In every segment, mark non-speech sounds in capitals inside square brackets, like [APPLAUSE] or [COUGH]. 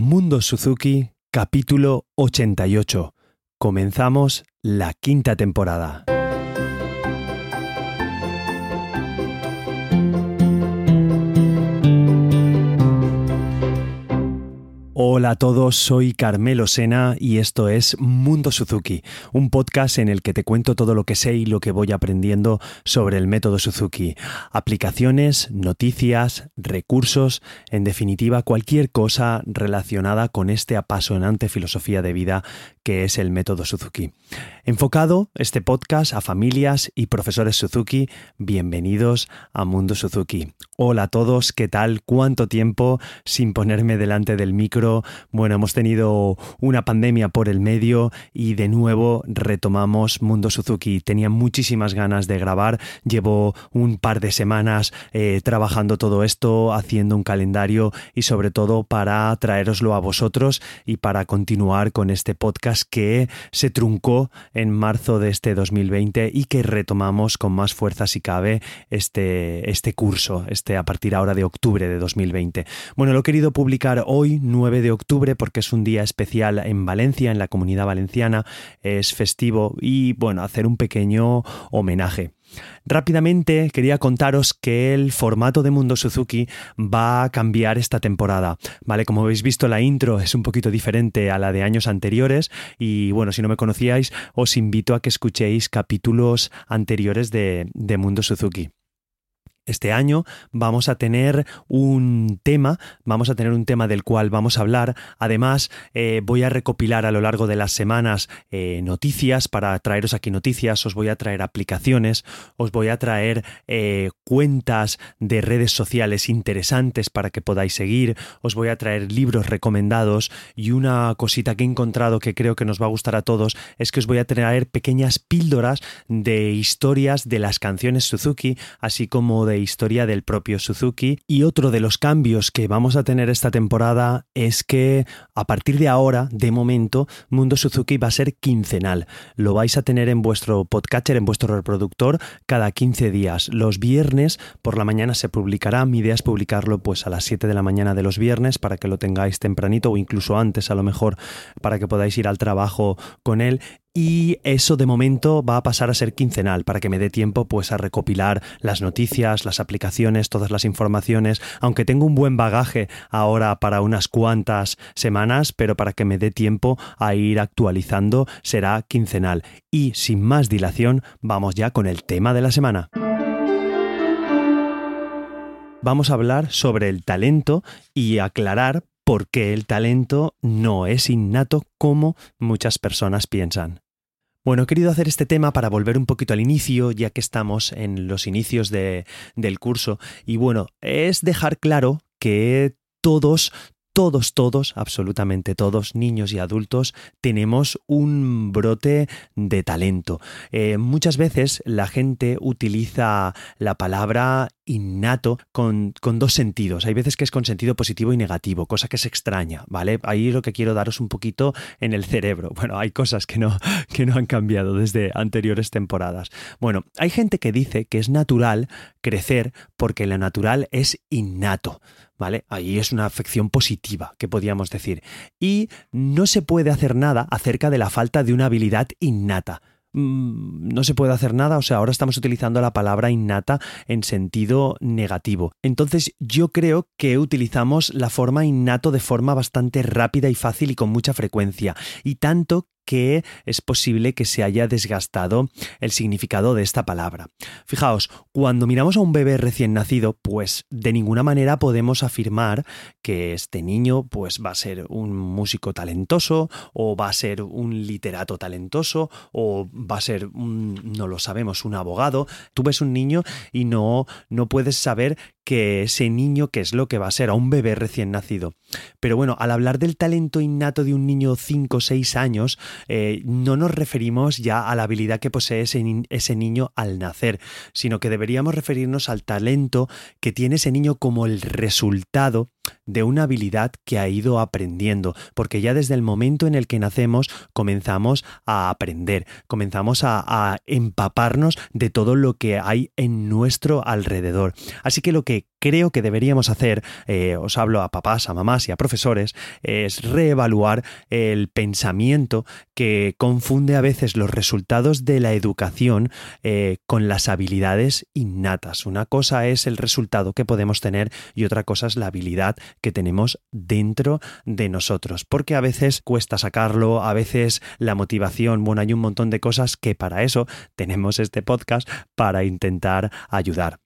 Mundo Suzuki, capítulo 88. Comenzamos la quinta temporada. Hola a todos, soy Carmelo Sena y esto es Mundo Suzuki, un podcast en el que te cuento todo lo que sé y lo que voy aprendiendo sobre el método Suzuki. Aplicaciones, noticias, recursos, en definitiva cualquier cosa relacionada con este apasionante filosofía de vida que es el método Suzuki. Enfocado este podcast a familias y profesores Suzuki, bienvenidos a Mundo Suzuki. Hola a todos, ¿qué tal? ¿Cuánto tiempo sin ponerme delante del micro? Bueno, hemos tenido una pandemia por el medio y de nuevo retomamos Mundo Suzuki. Tenía muchísimas ganas de grabar, llevo un par de semanas eh, trabajando todo esto, haciendo un calendario y sobre todo para traeroslo a vosotros y para continuar con este podcast que se truncó en marzo de este 2020 y que retomamos con más fuerza si cabe este, este curso, este a partir ahora de octubre de 2020. Bueno, lo he querido publicar hoy, 9 de octubre, porque es un día especial en Valencia, en la comunidad valenciana, es festivo y bueno, hacer un pequeño homenaje. Rápidamente quería contaros que el formato de Mundo Suzuki va a cambiar esta temporada. Vale, como habéis visto la intro es un poquito diferente a la de años anteriores y bueno, si no me conocíais os invito a que escuchéis capítulos anteriores de, de Mundo Suzuki. Este año vamos a tener un tema, vamos a tener un tema del cual vamos a hablar. Además, eh, voy a recopilar a lo largo de las semanas eh, noticias para traeros aquí noticias, os voy a traer aplicaciones, os voy a traer eh, cuentas de redes sociales interesantes para que podáis seguir, os voy a traer libros recomendados y una cosita que he encontrado que creo que nos va a gustar a todos es que os voy a traer pequeñas píldoras de historias de las canciones Suzuki, así como de historia del propio Suzuki. Y otro de los cambios que vamos a tener esta temporada es que a partir de ahora, de momento, Mundo Suzuki va a ser quincenal. Lo vais a tener en vuestro podcatcher, en vuestro reproductor, cada 15 días. Los viernes por la mañana se publicará. Mi idea es publicarlo pues a las 7 de la mañana de los viernes para que lo tengáis tempranito o incluso antes a lo mejor para que podáis ir al trabajo con él y eso de momento va a pasar a ser quincenal para que me dé tiempo pues a recopilar las noticias, las aplicaciones, todas las informaciones, aunque tengo un buen bagaje ahora para unas cuantas semanas, pero para que me dé tiempo a ir actualizando será quincenal. Y sin más dilación, vamos ya con el tema de la semana vamos a hablar sobre el talento y aclarar porque el talento no es innato como muchas personas piensan. Bueno, he querido hacer este tema para volver un poquito al inicio, ya que estamos en los inicios del curso. Y bueno, es dejar claro que todos, todos, todos, absolutamente todos, niños y adultos, tenemos un brote de talento. Eh, muchas veces la gente utiliza la palabra innato con, dos sentidos. Hay veces que es con sentido positivo y negativo, cosa que es extraña, ¿vale? Ahí lo que quiero daros un poquito en el cerebro. Bueno, hay cosas que no, [LAUGHS] que no han cambiado desde anteriores temporadas. Bueno, hay gente que dice que es natural crecer porque lo natural es innato. ¿Vale? Ahí es una afección positiva, que podríamos decir. Y no se puede hacer nada acerca de la falta de una habilidad innata mm, no se puede hacer nada, o sea, ahora estamos utilizando la palabra innata en sentido negativo. Entonces yo creo que utilizamos la forma innato de forma bastante rápida y fácil y con mucha frecuencia, y tanto que es posible que se haya desgastado el significado de esta palabra. Fijaos, cuando miramos a un bebé recién nacido, pues de ninguna manera podemos afirmar que este niño pues va a ser un músico talentoso o va a ser un literato talentoso o va a ser un, no lo sabemos, un abogado. Tú ves un niño y no no puedes saber que ese niño qué es lo que va a ser, a un bebé recién nacido. Pero bueno, al hablar del talento innato de un niño 5 o 6 años, eh, no nos referimos ya a la habilidad que posee ese niño al nacer, sino que deberíamos referirnos al talento que tiene ese niño como el resultado de una habilidad que ha ido aprendiendo, porque ya desde el momento en el que nacemos comenzamos a aprender, comenzamos a, empaparnos de todo lo que hay en nuestro alrededor. Así que lo que creo que deberíamos hacer, eh, os hablo a papás, a mamás y a profesores, es reevaluar el pensamiento que confunde a veces los resultados de la educación eh, con las habilidades innatas. Una cosa es el resultado que podemos tener y otra cosa es la habilidad que tenemos dentro de nosotros, porque a veces cuesta sacarlo, a veces la motivación, bueno, hay un montón de cosas que para eso tenemos este podcast para intentar ayudar.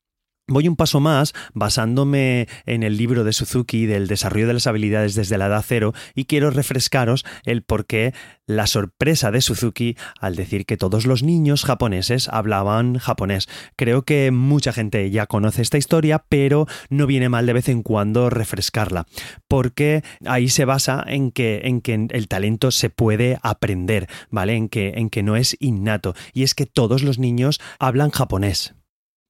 Voy un paso más basándome en el libro de Suzuki del desarrollo de las habilidades desde la edad cero y quiero refrescaros el por qué la sorpresa de Suzuki al decir que todos los niños japoneses hablaban japonés. Creo que mucha gente ya conoce esta historia, pero no viene mal de vez en cuando refrescarla, porque ahí se basa en que, en que el talento se puede aprender, ¿vale? En que, en que no es innato, y es que todos los niños hablan japonés.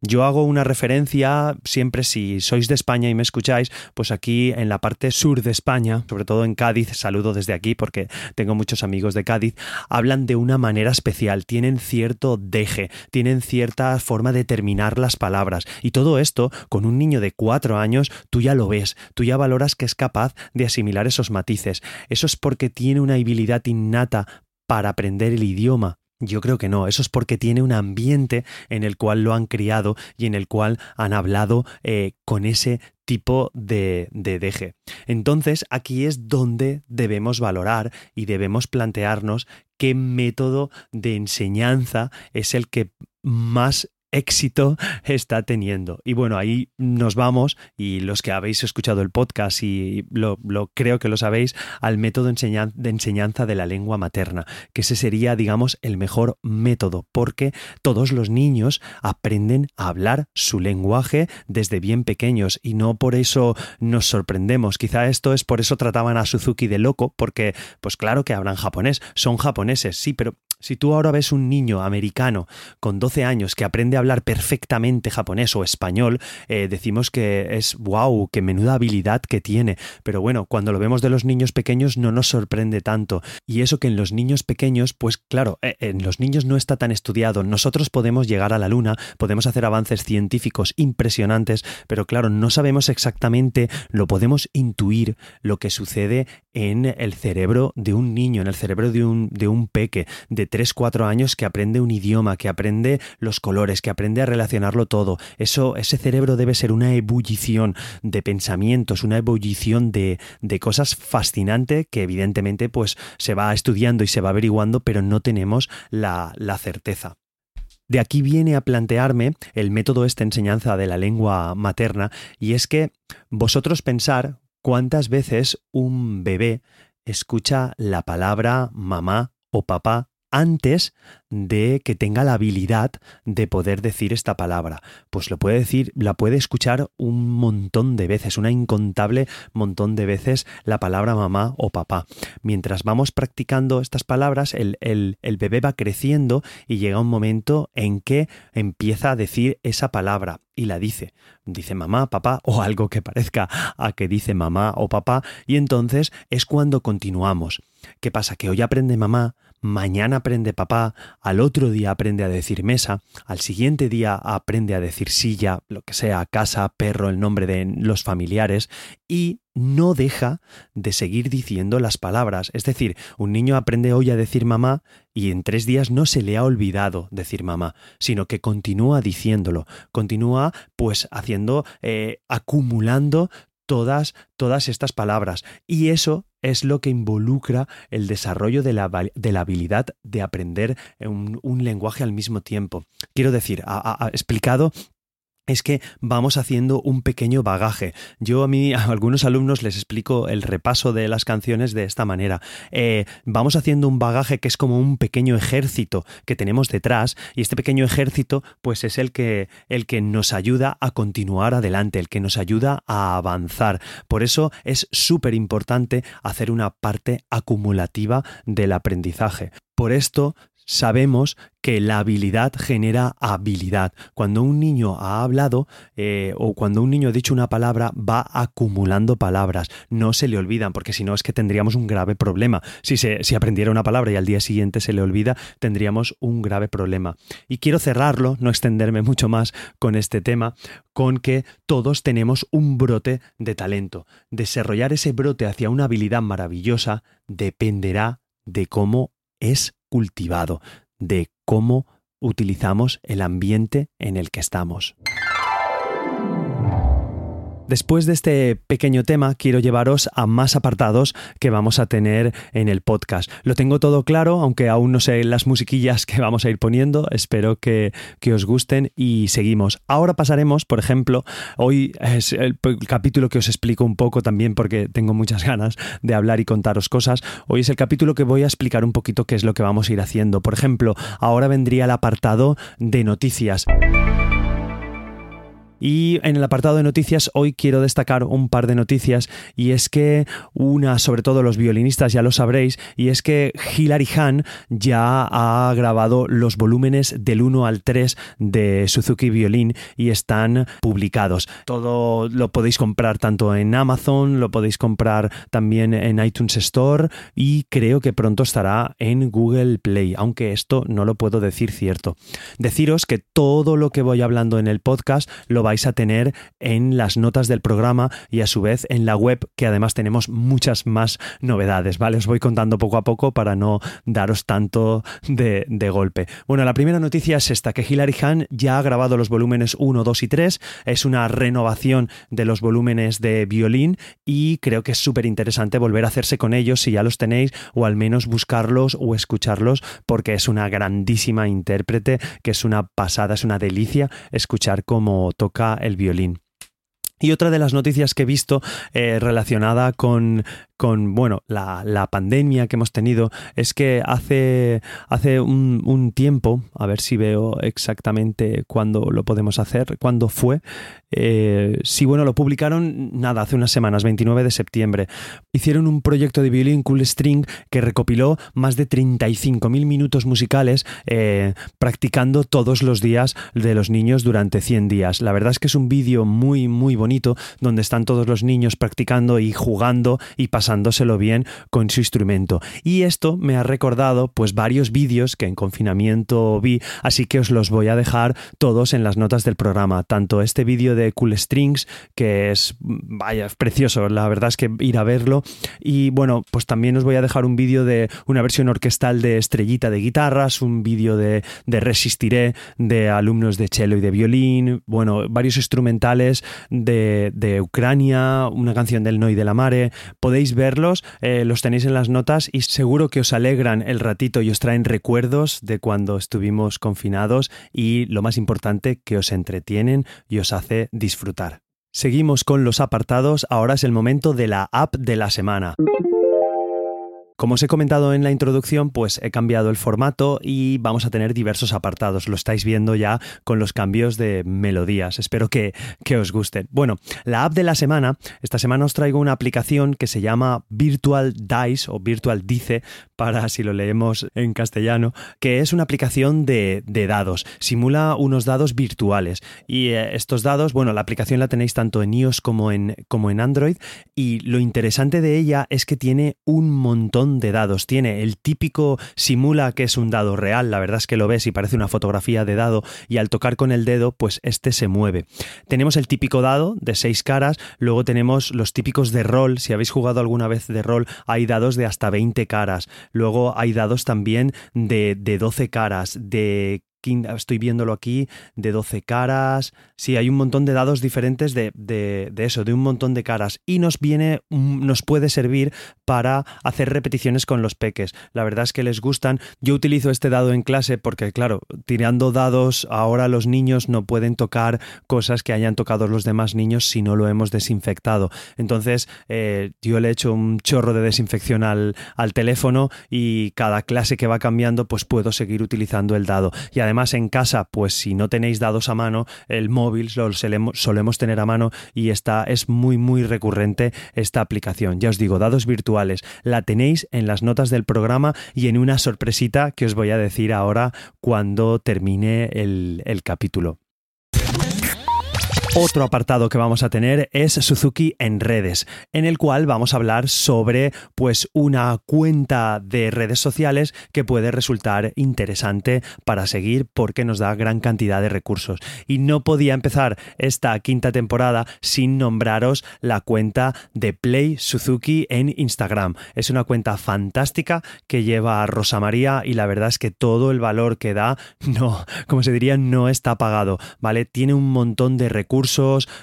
Yo hago una referencia siempre si sois de España y me escucháis, pues aquí en la parte sur de España, sobre todo en Cádiz, saludo desde aquí porque tengo muchos amigos de Cádiz, hablan de una manera especial, tienen cierto deje, tienen cierta forma de terminar las palabras y todo esto con un niño de cuatro años tú ya lo ves, tú ya valoras que es capaz de asimilar esos matices. Eso es porque tiene una habilidad innata para aprender el idioma, yo creo que no, eso es porque tiene un ambiente en el cual lo han criado y en el cual han hablado eh, con ese tipo de, de deje. Entonces aquí es donde debemos valorar y debemos plantearnos qué método de enseñanza es el que más éxito está teniendo. Y bueno, ahí nos vamos, y los que habéis escuchado el podcast y lo, creo que lo sabéis, al método de enseñanza de la lengua materna, que ese sería, digamos, el mejor método, porque todos los niños aprenden a hablar su lenguaje desde bien pequeños y no por eso nos sorprendemos. Quizá esto es por eso trataban a Suzuki de loco, porque, pues claro que hablan japonés, son japoneses, sí, pero si tú ahora ves un niño americano con 12 años que aprende a hablar perfectamente japonés o español, eh, decimos que es wow, qué menuda habilidad que tiene. Pero bueno, cuando lo vemos de los niños pequeños no nos sorprende tanto. Y eso que en los niños pequeños, pues claro, eh, en los niños no está tan estudiado. Nosotros podemos llegar a la luna, podemos hacer avances científicos impresionantes, pero claro, no sabemos exactamente, lo podemos intuir lo que sucede en el cerebro de un niño, en el cerebro de un, de un peque, de 3, 4 años que aprende un idioma, que aprende los colores, que aprende a relacionarlo todo. Eso, ese cerebro debe ser una ebullición de pensamientos, una ebullición de, de cosas fascinante que evidentemente pues se va estudiando y se va averiguando, pero no tenemos la, la certeza. De aquí viene a plantearme el método esta enseñanza de la lengua materna y es que vosotros pensar cuántas veces un bebé escucha la palabra mamá o papá antes de que tenga la habilidad de poder decir esta palabra. Pues lo puede decir, la puede escuchar un montón de veces, una incontable montón de veces la palabra mamá o papá. Mientras vamos practicando estas palabras, el, el, el bebé va creciendo y llega un momento en que empieza a decir esa palabra y la dice. Dice mamá, papá o algo que parezca a que dice mamá o papá y entonces es cuando continuamos. ¿Qué pasa? Que hoy aprende mamá, mañana aprende papá, al otro día aprende a decir mesa, al siguiente día aprende a decir silla, lo que sea, casa, perro, el nombre de los familiares, y no deja de seguir diciendo las palabras. Es decir, un niño aprende hoy a decir mamá y en tres días no se le ha olvidado decir mamá, sino que continúa diciéndolo, continúa pues haciendo, eh, acumulando todas, todas estas palabras. Y eso es lo que involucra el desarrollo de la, de la habilidad de aprender un, un, lenguaje al mismo tiempo. Quiero decir, ha, ha explicado es que vamos haciendo un pequeño bagaje. Yo a mí, [LAUGHS] a algunos alumnos les explico el repaso de las canciones de esta manera. Eh, vamos haciendo un bagaje que es como un pequeño ejército que tenemos detrás y este pequeño ejército pues es el que, el que nos ayuda a continuar adelante, el que nos ayuda a avanzar. Por eso es súper importante hacer una parte acumulativa del aprendizaje. Por esto sabemos que la habilidad genera habilidad. Cuando un niño ha hablado eh, o cuando un niño ha dicho una palabra, va acumulando palabras. No se le olvidan, porque si no es que tendríamos un grave problema. Si, se, si aprendiera una palabra y al día siguiente se le olvida, tendríamos un grave problema. Y quiero cerrarlo, no extenderme [LAUGHS] mucho más con este tema, con que todos tenemos un brote de talento. Desarrollar ese brote hacia una habilidad maravillosa dependerá de cómo es cultivado, de cómo utilizamos el ambiente en el que estamos. Después de este pequeño tema, quiero llevaros a más apartados que vamos a tener en el podcast. Lo tengo todo claro, aunque aún no sé las musiquillas que vamos a ir poniendo. Espero que, os gusten y seguimos. Ahora pasaremos, por ejemplo, hoy es el, capítulo que os explico un poco también porque tengo muchas ganas de hablar y contaros cosas. Hoy es el capítulo que voy a explicar un poquito qué es lo que vamos a ir haciendo. Por ejemplo, ahora vendría el apartado de noticias. Y en el apartado de noticias hoy quiero destacar un par de noticias y es que una, sobre todo los violinistas ya lo sabréis, y es que Hilary Hahn ya ha grabado los volúmenes del 1 al 3 de Suzuki Violín y están publicados. Todo lo podéis comprar tanto en Amazon, lo podéis comprar también en iTunes Store y creo que pronto estará en Google Play, aunque esto no lo puedo decir cierto. Deciros que todo lo que voy hablando en el podcast lo vais a tener en las notas del programa y a su vez en la web, que además tenemos muchas más novedades, ¿vale? Os voy contando poco a poco para no daros tanto de, golpe. Bueno, la primera noticia es esta, que Hilary Hahn ya ha grabado los volúmenes 1, 2 y 3, es una renovación de los volúmenes de violín y creo que es súper interesante volver a hacerse con ellos si ya los tenéis o al menos buscarlos o escucharlos porque es una grandísima intérprete, que es una pasada, es una delicia escuchar cómo toca el violín. Y otra de las noticias que he visto eh, relacionada con, con bueno, la, pandemia que hemos tenido es que hace, hace un, tiempo, a ver si veo exactamente cuándo lo podemos hacer, cuándo fue. Eh, sí, bueno, lo publicaron nada, hace unas semanas, 29 de septiembre. Hicieron un proyecto de violín Cool String que recopiló más de 35.000 minutos musicales eh, practicando todos los días de los niños durante 100 días. La verdad es que es un vídeo muy, muy bonito donde están todos los niños practicando y jugando y pasando pasándoselo bien con su instrumento. Y esto me ha recordado pues varios vídeos que en confinamiento vi, así que os los voy a dejar todos en las notas del programa, tanto este vídeo de Cool Strings, que es, vaya, precioso, la verdad es que ir a verlo, y bueno, pues también os voy a dejar un vídeo de una versión orquestal de Estrellita de guitarras, un vídeo de, de Resistiré de alumnos de cello y de violín, bueno, varios instrumentales de, de Ucrania, una canción del Noi de la Mare, podéis ver verlos, eh, los tenéis en las notas y seguro que os alegran el ratito y os traen recuerdos de cuando estuvimos confinados y lo más importante, que os entretienen y os hace disfrutar. Seguimos con los apartados, ahora es el momento de la app de la semana. Como os he comentado en la introducción, pues he cambiado el formato y vamos a tener diversos apartados. Lo estáis viendo ya con los cambios de melodías. Espero que, que os gusten. Bueno, la app de la semana, esta semana os traigo una aplicación que se llama Virtual Dice o Virtual Dice para si lo leemos en castellano, que es una aplicación de, dados. Simula unos dados virtuales. Y eh, estos dados, bueno, la aplicación la tenéis tanto en iOS como en, como en Android. Y lo interesante de ella es que tiene un montón de dados. Tiene el típico simula que es un dado real, la verdad es que lo ves y parece una fotografía de dado y al tocar con el dedo pues este se mueve. Tenemos el típico dado de seis caras, luego tenemos los típicos de rol, si habéis jugado alguna vez de rol hay dados de hasta 20 caras, luego hay dados también de, de 12 caras, de estoy viéndolo aquí, de 12 caras. Sí, hay un montón de dados diferentes de, de, eso, de un montón de caras. Y nos viene, nos puede servir para hacer repeticiones con los peques. La verdad es que les gustan. Yo utilizo este dado en clase porque, claro, tirando dados, ahora los niños no pueden tocar cosas que hayan tocado los demás niños si no lo hemos desinfectado. Entonces, eh, yo le echo un chorro de desinfección al, al teléfono y cada clase que va cambiando, pues puedo seguir utilizando el dado. Y además, Además, en casa, pues si no tenéis dados a mano, el móvil lo solemos tener a mano y esta es muy, muy recurrente esta aplicación. Ya os digo, dados virtuales. La tenéis en las notas del programa y en una sorpresita que os voy a decir ahora cuando termine el, el capítulo. Otro apartado que vamos a tener es Suzuki en redes, en el cual vamos a hablar sobre pues una cuenta de redes sociales que puede resultar interesante para seguir porque nos da gran cantidad de recursos. Y no podía empezar esta quinta temporada sin nombraros la cuenta de Play Suzuki en Instagram. Es una cuenta fantástica que lleva a Rosa María y la verdad es que todo el valor que da no, como se diría, no está pagado, ¿vale? Tiene un montón de recursos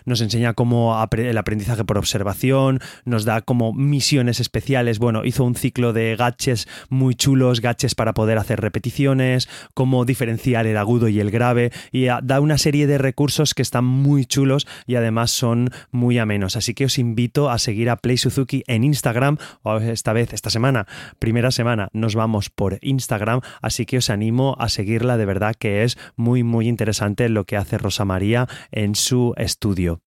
nos enseña cómo el aprendizaje por observación, nos da como misiones especiales. Bueno, hizo un ciclo de gaches muy chulos, gaches para poder hacer repeticiones, cómo diferenciar el agudo y el grave, y da una serie de recursos que están muy chulos y además son muy amenos. Así que os invito a seguir a Play Suzuki en Instagram, o esta vez, esta semana, primera semana, nos vamos por Instagram, así que os animo a seguirla de verdad que es muy, muy interesante lo que hace Rosa María en su estudio.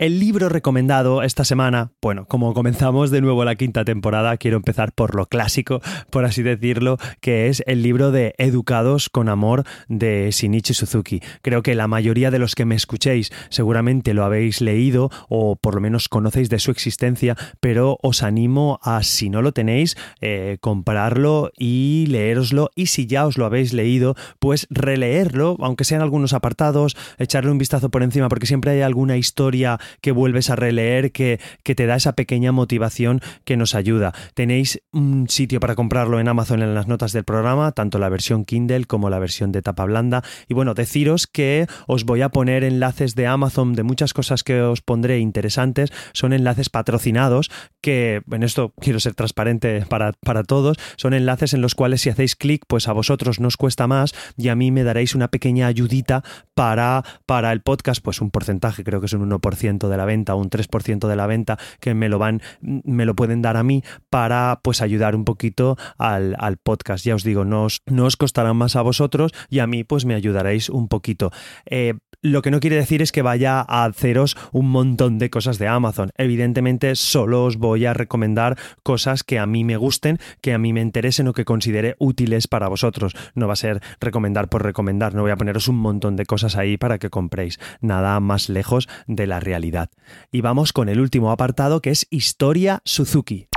El libro recomendado esta semana, bueno, como comenzamos de nuevo la quinta temporada, quiero empezar por lo clásico, por así decirlo, que es el libro de Educados con Amor de Shinichi Suzuki. Creo que la mayoría de los que me escuchéis seguramente lo habéis leído o por lo menos conocéis de su existencia, pero os animo a, si no lo tenéis, eh, comprarlo y leeroslo y si ya os lo habéis leído, pues releerlo, aunque sean algunos apartados, echarle un vistazo por encima, porque siempre hay alguna historia que vuelves a releer, que, que te da esa pequeña motivación que nos ayuda. Tenéis un sitio para comprarlo en Amazon en las notas del programa, tanto la versión Kindle como la versión de tapa blanda. Y bueno, deciros que os voy a poner enlaces de Amazon de muchas cosas que os pondré interesantes. Son enlaces patrocinados que, en esto quiero ser transparente para, para todos, son enlaces en los cuales si hacéis clic, pues a vosotros nos cuesta más y a mí me daréis una pequeña ayudita para, para el podcast, pues un porcentaje, creo que es un 1% de la venta, un 3% de la venta que me lo van, me lo pueden dar a mí para pues ayudar un poquito al, podcast. Ya os digo, no os, no os costará más a vosotros y a mí pues me ayudaréis un poquito. Eh, lo que no quiere decir es que vaya a haceros un montón de cosas de Amazon. Evidentemente, solo os voy a recomendar cosas que a mí me gusten, que a mí me interesen o que considere útiles para vosotros. No va a ser recomendar por recomendar, no voy a poneros un montón de cosas ahí para que compréis. Nada más lejos de la realidad. Y vamos con el último apartado que es Historia Suzuki.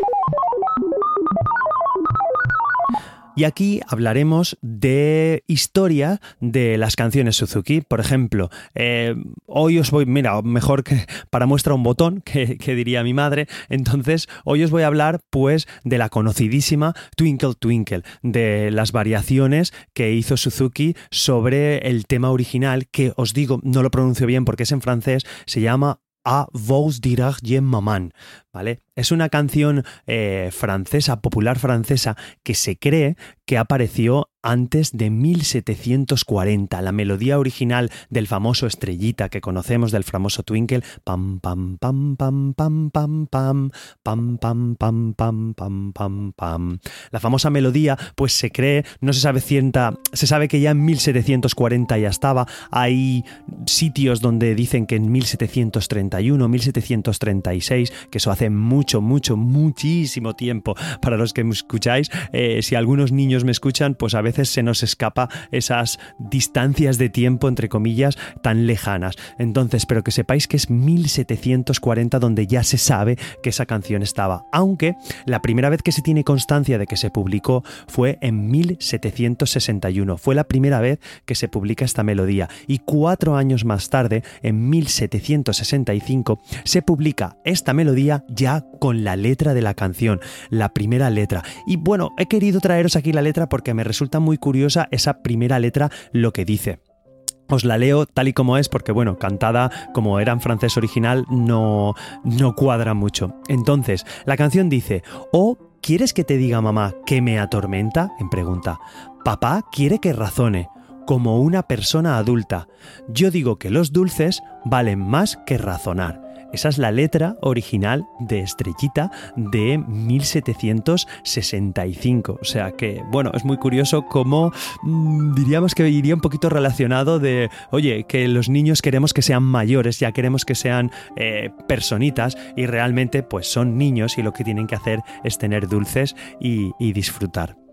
Y aquí hablaremos de historia de las canciones Suzuki. Por ejemplo, eh, hoy os voy, mira, mejor que para muestra un botón, [LAUGHS] que, diría mi madre. Entonces, hoy os voy a hablar pues de la conocidísima Twinkle Twinkle, de las variaciones que hizo Suzuki sobre el tema original, que os digo, no lo pronuncio bien porque es en francés, se llama A Vos jen maman, ¿vale? Es una canción eh, francesa, popular francesa, que se cree que apareció antes de 1740. La melodía original del famoso Estrellita que conocemos, del famoso Twinkle, pam pam pam pam pam pam pam pam pam pam pam pam pam pam. La famosa melodía, pues se cree, no se sabe cienta, se sabe que ya en 1740 ya estaba. Hay sitios donde dicen que en 1731, 1736, que eso hace mucho mucho, mucho, muchísimo tiempo para los que me escucháis. Eh, si algunos niños me escuchan, pues a veces se nos escapa esas distancias de tiempo, entre comillas, tan lejanas. Entonces, pero que sepáis que es 1740 donde ya se sabe que esa canción estaba. Aunque la primera vez que se tiene constancia de que se publicó fue en 1761. Fue la primera vez que se publica esta melodía. Y cuatro años más tarde, en 1765, se publica esta melodía ya con la letra de la canción, la primera letra. Y bueno, he querido traeros aquí la letra porque me resulta muy curiosa esa primera letra lo que dice. Os la leo tal y como es porque, bueno, cantada como era en francés original no, no cuadra mucho. Entonces, la canción dice, oh, ¿quieres que te diga mamá que me atormenta? En pregunta. Papá quiere que razone, como una persona adulta. Yo digo que los dulces valen más que razonar. Esa es la letra original de Estrellita de 1765. O sea que, bueno, es muy curioso cómo mm, diríamos que iría un poquito relacionado de, oye, que los niños queremos que sean mayores, ya queremos que sean eh, personitas y realmente pues son niños y lo que tienen que hacer es tener dulces y disfrutar.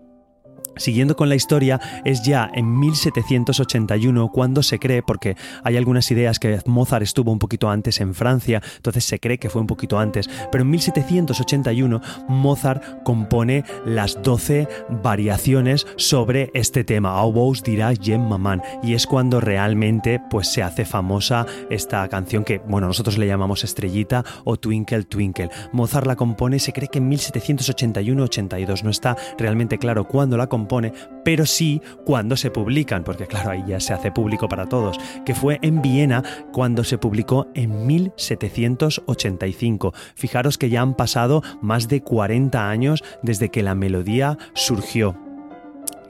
Siguiendo con la historia, es ya en 1781 cuando se cree, porque hay algunas ideas que Mozart estuvo un poquito antes en Francia, entonces se cree que fue un poquito antes, pero en 1781 Mozart compone las 12 variaciones sobre este tema, Au vos dirá Jem Maman, y es cuando realmente pues se hace famosa esta canción que, bueno, nosotros le llamamos Estrellita o Twinkle Twinkle. Mozart la compone, se cree que en 1781-82, no está realmente claro cuándo la compone, pone, pero sí cuando se publican, porque claro, ahí ya se hace público para todos, que fue en Viena cuando se publicó en 1785. Fijaros que ya han pasado más de 40 años desde que la melodía surgió.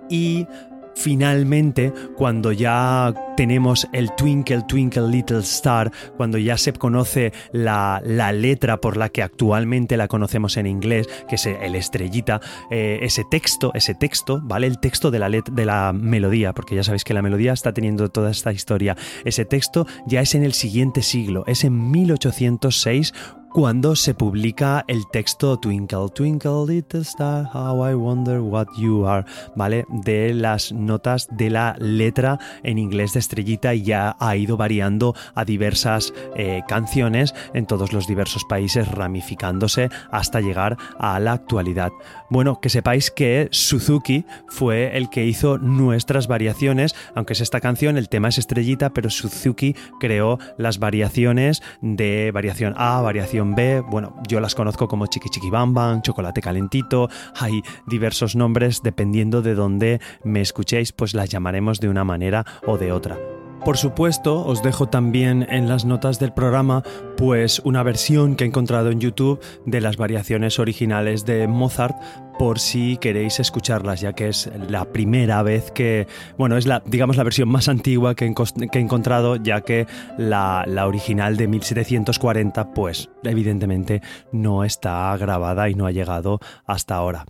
Y finalmente, cuando ya tenemos el Twinkle Twinkle Little Star, cuando ya se conoce la, letra por la que actualmente la conocemos en inglés, que es el estrellita, eh, ese texto, ese texto, ¿vale? El texto de la, de la melodía, porque ya sabéis que la melodía está teniendo toda esta historia. Ese texto ya es en el siguiente siglo, es en 1806 cuando se publica el texto Twinkle, Twinkle Little Star, How I Wonder What You Are, ¿vale? De las notas de la letra en inglés de Estrellita y ya ha ido variando a diversas eh, canciones en todos los diversos países, ramificándose hasta llegar a la actualidad. Bueno, que sepáis que Suzuki fue el que hizo nuestras variaciones, aunque es esta canción, el tema es Estrellita, pero Suzuki creó las variaciones de variación A, variación B, bueno, yo las conozco como Chiqui Chiqui Bam Bam, Chocolate Calentito, hay diversos nombres, dependiendo de dónde me escuchéis, pues las llamaremos de una manera o de otra. Por supuesto, os dejo también en las notas del programa pues una versión que he encontrado en YouTube de las variaciones originales de Mozart por si queréis escucharlas, ya que es la primera vez que, bueno, es la, digamos, la versión más antigua que he, encontrado, ya que la, la original de 1740, pues evidentemente no está grabada y no ha llegado hasta ahora.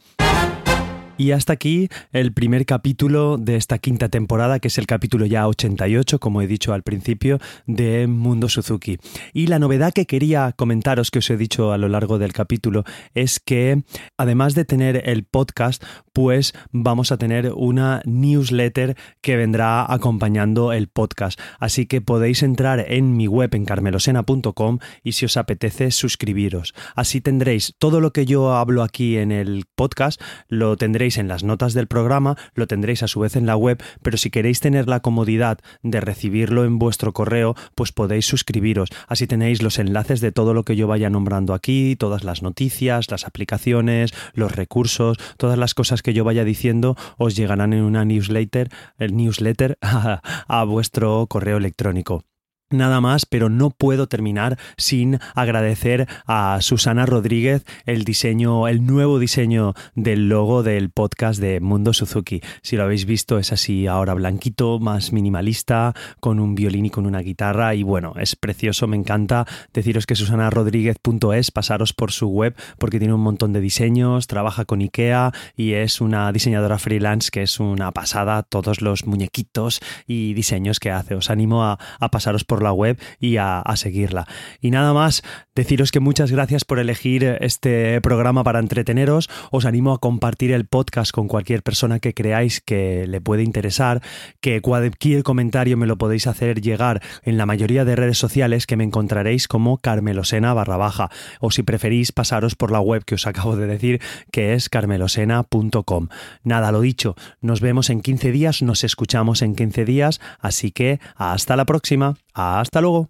Y hasta aquí el primer capítulo de esta quinta temporada, que es el capítulo ya 88, como he dicho al principio, de Mundo Suzuki. Y la novedad que quería comentaros, que os he dicho a lo largo del capítulo, es que además de tener el podcast, pues vamos a tener una newsletter que vendrá acompañando el podcast. Así que podéis entrar en mi web en carmelosena.com y si os apetece suscribiros. Así tendréis todo lo que yo hablo aquí en el podcast, lo tendréis en las notas del programa, lo tendréis a su vez en la web, pero si queréis tener la comodidad de recibirlo en vuestro correo, pues podéis suscribiros. Así tenéis los enlaces de todo lo que yo vaya nombrando aquí, todas las noticias, las aplicaciones, los recursos, todas las cosas que yo vaya diciendo os llegarán en una newsletter, el newsletter [LAUGHS] a vuestro correo electrónico. Nada más, pero no puedo terminar sin agradecer a Susana Rodríguez el diseño, el nuevo diseño del logo del podcast de Mundo Suzuki. Si lo habéis visto, es así ahora blanquito, más minimalista, con un violín y con una guitarra. Y bueno, es precioso, me encanta deciros que susanarodríguez.es, pasaros por su web porque tiene un montón de diseños, trabaja con IKEA y es una diseñadora freelance que es una pasada, todos los muñequitos y diseños que hace. Os animo a, a pasaros por la web y a, seguirla. Y nada más, deciros que muchas gracias por elegir este programa para entreteneros. Os animo a compartir el podcast con cualquier persona que creáis que le puede interesar, que cualquier comentario me lo podéis hacer llegar en la mayoría de redes sociales que me encontraréis como carmelosena barra baja o si preferís pasaros por la web que os acabo de decir que es carmelosena.com. Nada, lo dicho, nos vemos en 15 días, nos escuchamos en 15 días, así que hasta la próxima. Hasta luego.